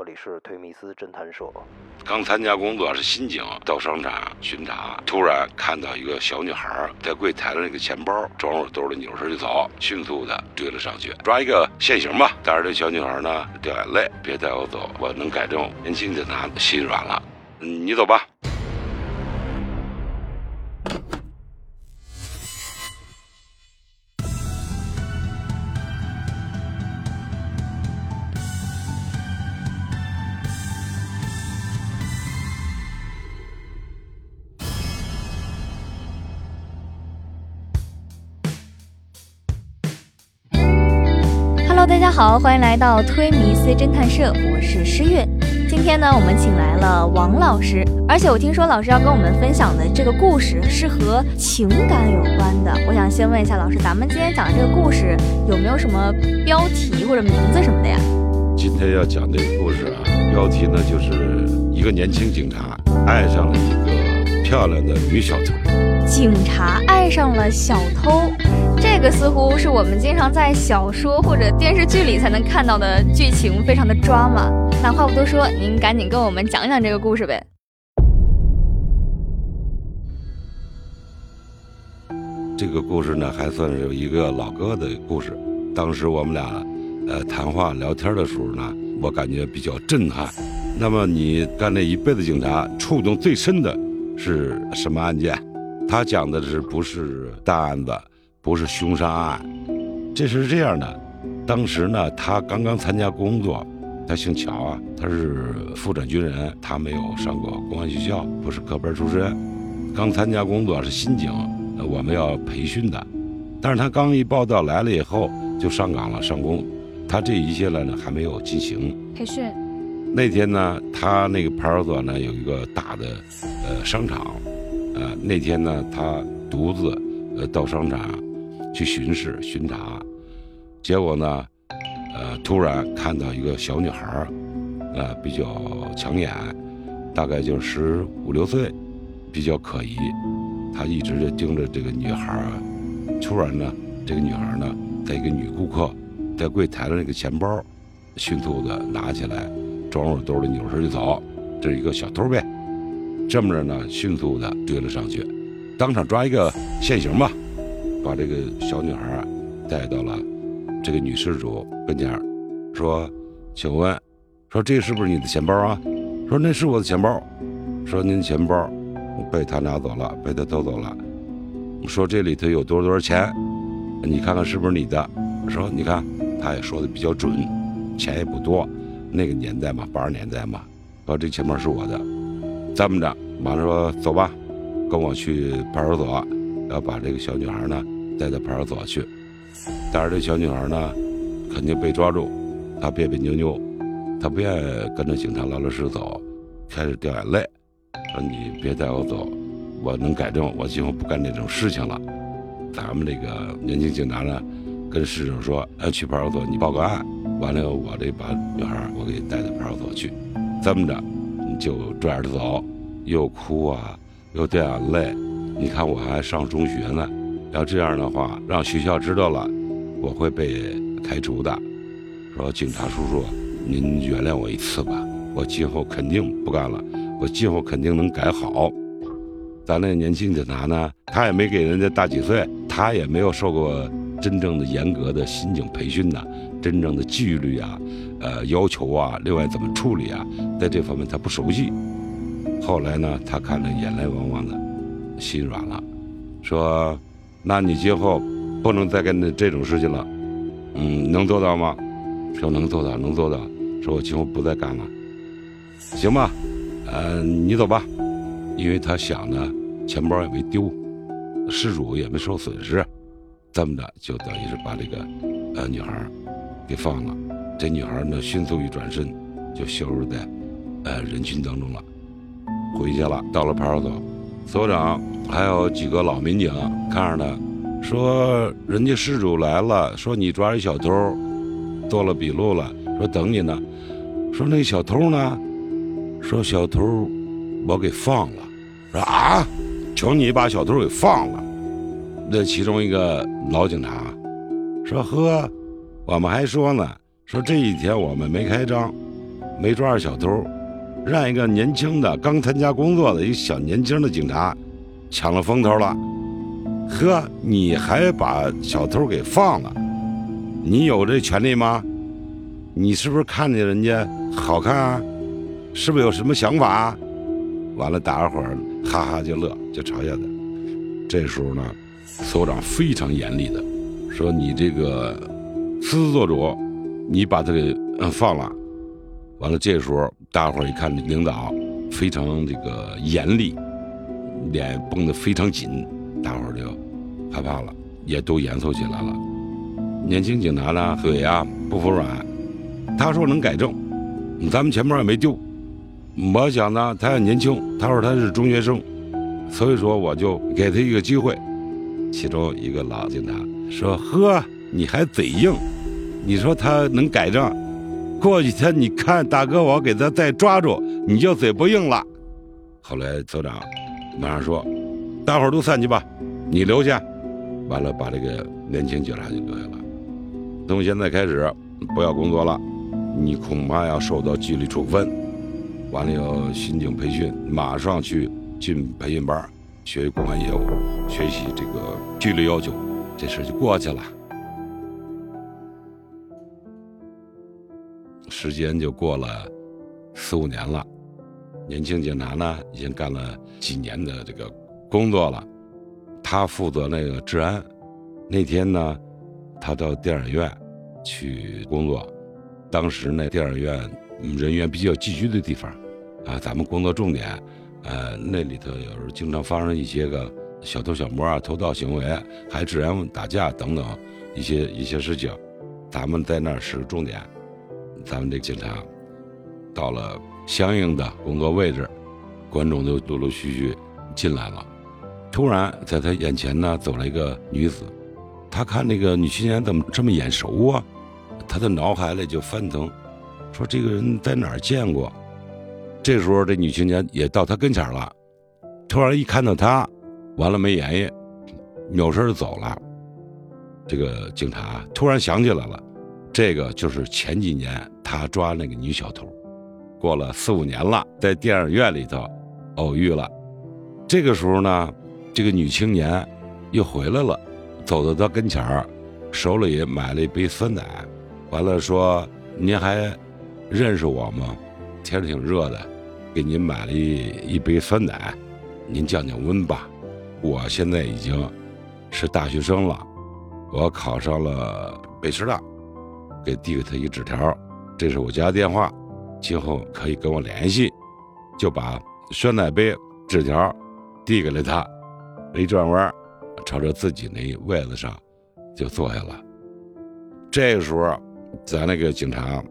这里是推米斯侦探社。刚参加工作是新警，到商场巡查，突然看到一个小女孩在柜台的那个钱包装入兜里，扭身就走，迅速的追了上去，抓一个现行吧。但是这小女孩呢掉眼泪，别带我走，我能改正。年轻警察心软了，你走吧。大家好，欢迎来到推迷思侦探社，我是诗月。今天呢，我们请来了王老师，而且我听说老师要跟我们分享的这个故事是和情感有关的。我想先问一下老师，咱们今天讲的这个故事有没有什么标题或者名字什么的呀？今天要讲这个故事啊，标题呢就是一个年轻警察爱上了一个漂亮的女小偷。警察爱上了小偷。这个似乎是我们经常在小说或者电视剧里才能看到的剧情，非常的抓马。那话不多说，您赶紧跟我们讲讲这个故事呗。这个故事呢，还算是有一个老哥的故事。当时我们俩呃谈话聊天的时候呢，我感觉比较震撼。那么你干这一辈子警察，触动最深的是什么案件？他讲的是不是大案子？不是凶杀案，这是这样的。当时呢，他刚刚参加工作，他姓乔啊，他是复转军人，他没有上过公安学校，不是科班出身，刚参加工作是新警，我们要培训的。但是他刚一报道来了以后，就上岗了，上工。他这一切呢还没有进行培训。那天呢，他那个派出所呢有一个大的呃商场，呃那天呢他独自呃到商场。去巡视巡查，结果呢，呃，突然看到一个小女孩儿呃，比较抢眼，大概就十五六岁，比较可疑。他一直就盯着这个女孩儿突然呢，这个女孩儿呢，在一个女顾客在柜台的那个钱包，迅速的拿起来，装入兜里，扭身就走。这是一个小偷呗。这么着呢，迅速的追了上去，当场抓一个现行吧。把这个小女孩啊带到了这个女施主跟前，说：“请问，说这是不是你的钱包啊？说那是我的钱包。说您钱包被他拿走了，被他偷走了。说这里头有多少多少钱？你看看是不是你的？说你看，他也说的比较准，钱也不多。那个年代嘛，八十年代嘛。说这钱包是我的。这么着，马上说走吧，跟我去派出所。”要把这个小女孩呢带到派出所去，但是这小女孩呢肯定被抓住，她别别扭扭，她不愿意跟着警察老老实实走，开始掉眼泪，说你别带我走，我能改正，我今后不干这种事情了。咱们这个年轻警察呢跟市长说，要去派出所你报个案，完了我这把女孩我给你带到派出所去，这么着你就拽着走，又哭啊又掉眼泪。你看我还上中学呢，要这样的话，让学校知道了，我会被开除的。说警察叔叔，您原谅我一次吧，我今后肯定不干了，我今后肯定能改好。咱那年轻警察呢，他也没给人家大几岁，他也没有受过真正的严格的刑警培训呐，真正的纪律啊，呃要求啊，另外怎么处理啊，在这方面他不熟悉。后来呢，他看着眼泪汪汪的。心软了，说：“那你今后不能再干这种事情了，嗯，能做到吗？说能做到，能做到。说我今后不再干了，行吧？嗯，你走吧。因为他想呢，钱包也没丢，失主也没受损失，这么着就等于是把这个呃女孩给放了。这女孩呢，迅速一转身，就消失在呃人群当中了，回去了。到了派出所。”所长还有几个老民警看着他，说：“人家失主来了，说你抓一小偷，做了笔录了，说等你呢。说那小偷呢？说小偷我给放了。说啊，求你把小偷给放了。那其中一个老警察说：呵，我们还说呢，说这一天我们没开张，没抓着小偷，让一个年轻的刚参加工作的一个小年轻的警察抢了风头了。呵，你还把小偷给放了？你有这权利吗？你是不是看见人家好看啊？是不是有什么想法？完了，大家伙儿哈哈就乐，就嘲笑他。这时候呢，所长非常严厉的说：“你这个私自做主，你把他给放了。”完了，这时候大伙儿一看，领导非常这个严厉，脸绷得非常紧，大伙儿就害怕了，也都严肃起来了。年轻警察呢，嘴呀不服软，他说能改正，咱们钱包也没丢。我想呢，他也年轻，他说他是中学生，所以说我就给他一个机会。其中一个老警察说：“呵，你还嘴硬，你说他能改正？过几天你看大哥，我给他再抓住，你就嘴不硬了。”后来所长马上说：“大伙儿都散去吧，你留下。”完了，把这个年轻警察就留下了。从现在开始，不要工作了，你恐怕要受到纪律处分。完了要新警培训，马上去进培训班，学公安业务，学习这个纪律要求，这事就过去了。时间就过了四五年了，年轻警察呢已经干了几年的这个工作了，他负责那个治安。那天呢，他到电影院去工作，当时那电影院。人员比较聚居的地方，啊，咱们工作重点，呃，那里头有时候经常发生一些个小偷小摸啊、偷盗行为，还治安打架等等一些一些事情，咱们在那儿是重点。咱们这警察到了相应的工作位置，观众就陆陆续续进来了。突然在他眼前呢走了一个女子，他看那个女青年怎么这么眼熟啊？他的脑海里就翻腾。说这个人在哪见过？这时候这女青年也到他跟前了，突然一看到他，完了没言语，扭身就走了。这个警察突然想起来了，这个就是前几年他抓那个女小偷，过了四五年了，在电影院里头偶遇了。这个时候呢，这个女青年又回来了，走到他跟前儿手里买了一杯酸奶，完了说：“您还？”认识我吗？天挺热的，给您买了一一杯酸奶，您降降温吧。我现在已经是大学生了，我考上了北师大，给递给他一纸条，这是我家电话，今后可以跟我联系。就把酸奶杯、纸条递给了他，一转弯，朝着自己那位子上就坐下了。这个时候，咱那个警察。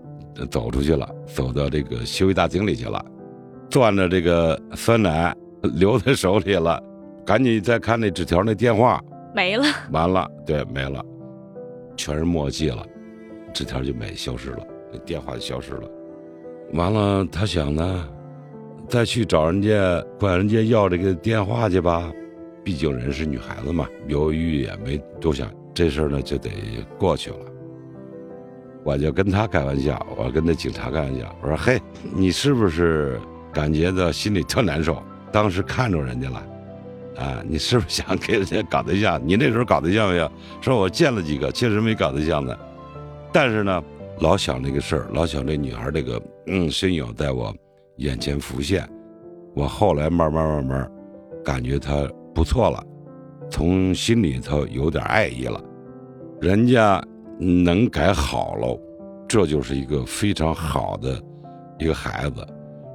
走出去了，走到这个休息大厅里去了，攥着这个酸奶留在手里了，赶紧再看那纸条，那电话没了，完了，对，没了，全是墨迹了，纸条就没消失了，那电话就消失了，完了，他想呢，再去找人家管人家要这个电话去吧，毕竟人是女孩子嘛，犹豫也没多想，这事儿呢就得过去了。我就跟他开玩笑，我跟那警察开玩笑，我说：“嘿，你是不是感觉到心里特难受？当时看着人家了，啊，你是不是想给人家搞对象？你那时候搞对象没有？说我见了几个，确实没搞对象的，但是呢，老想这个事儿，老想这女孩这个嗯身影在我眼前浮现。我后来慢慢慢慢感觉她不错了，从心里头有点爱意了，人家。”能改好喽，这就是一个非常好的一个孩子，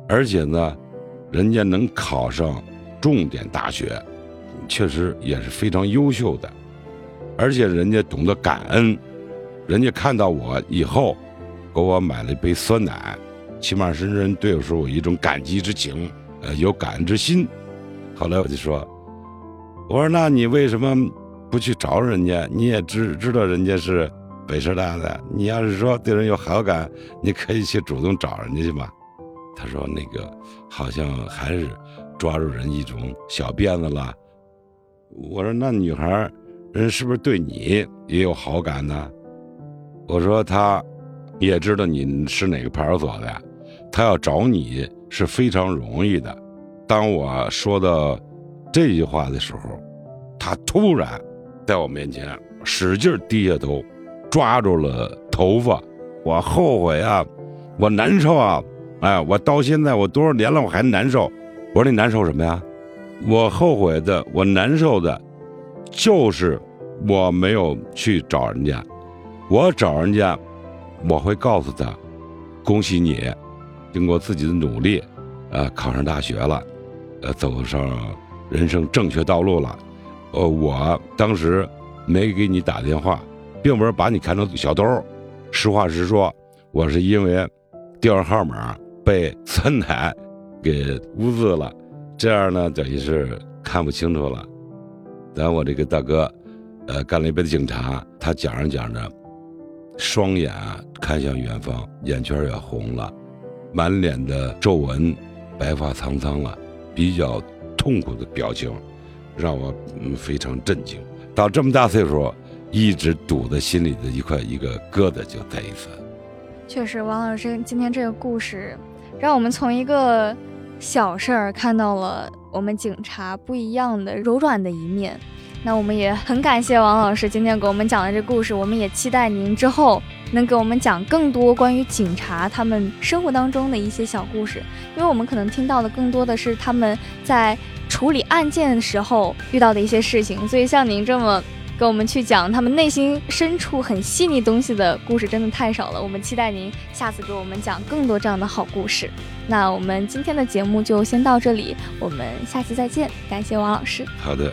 而且呢，人家能考上重点大学，确实也是非常优秀的，而且人家懂得感恩，人家看到我以后，给我买了一杯酸奶，起码是人对我说我一种感激之情，呃，有感恩之心。后来我就说，我说那你为什么不去找人家？你也知知道人家是。北师大的，你要是说对人有好感，你可以去主动找人家去嘛。他说那个好像还是抓住人一种小辫子了。我说那女孩人是不是对你也有好感呢？我说他也知道你是哪个派出所的，他要找你是非常容易的。当我说到这句话的时候，他突然在我面前使劲低下头，抓住了头发。我后悔啊，我难受啊！哎，我到现在我多少年了，我还难受。我说你难受什么呀？我后悔的，我难受的，就是我没有去找人家。我找人家，我会告诉他，恭喜你，经过自己的努力，呃，考上大学了，呃，走上人生正确道路了。呃，我当时没给你打电话，并不是把你看成小偷。实话实说，我是因为电话号码被三奶给污渍了，这样呢，等于是看不清楚了。等我这个大哥，呃，干了一辈子警察，他讲着讲着。双眼啊，看向远方，眼圈也红了，满脸的皱纹，白发苍苍了，比较痛苦的表情，让我非常震惊。到这么大岁数，一直堵在心里的一块一个疙瘩就在一次。确实，王老师今天这个故事，让我们从一个小事儿看到了我们警察不一样的柔软的一面。那我们也很感谢王老师今天给我们讲的这故事，我们也期待您之后能给我们讲更多关于警察他们生活当中的一些小故事，因为我们可能听到的更多的是他们在处理案件的时候遇到的一些事情，所以像您这么跟我们去讲他们内心深处很细腻东西的故事，真的太少了。我们期待您下次给我们讲更多这样的好故事。那我们今天的节目就先到这里，我们下期再见，感谢王老师。好的。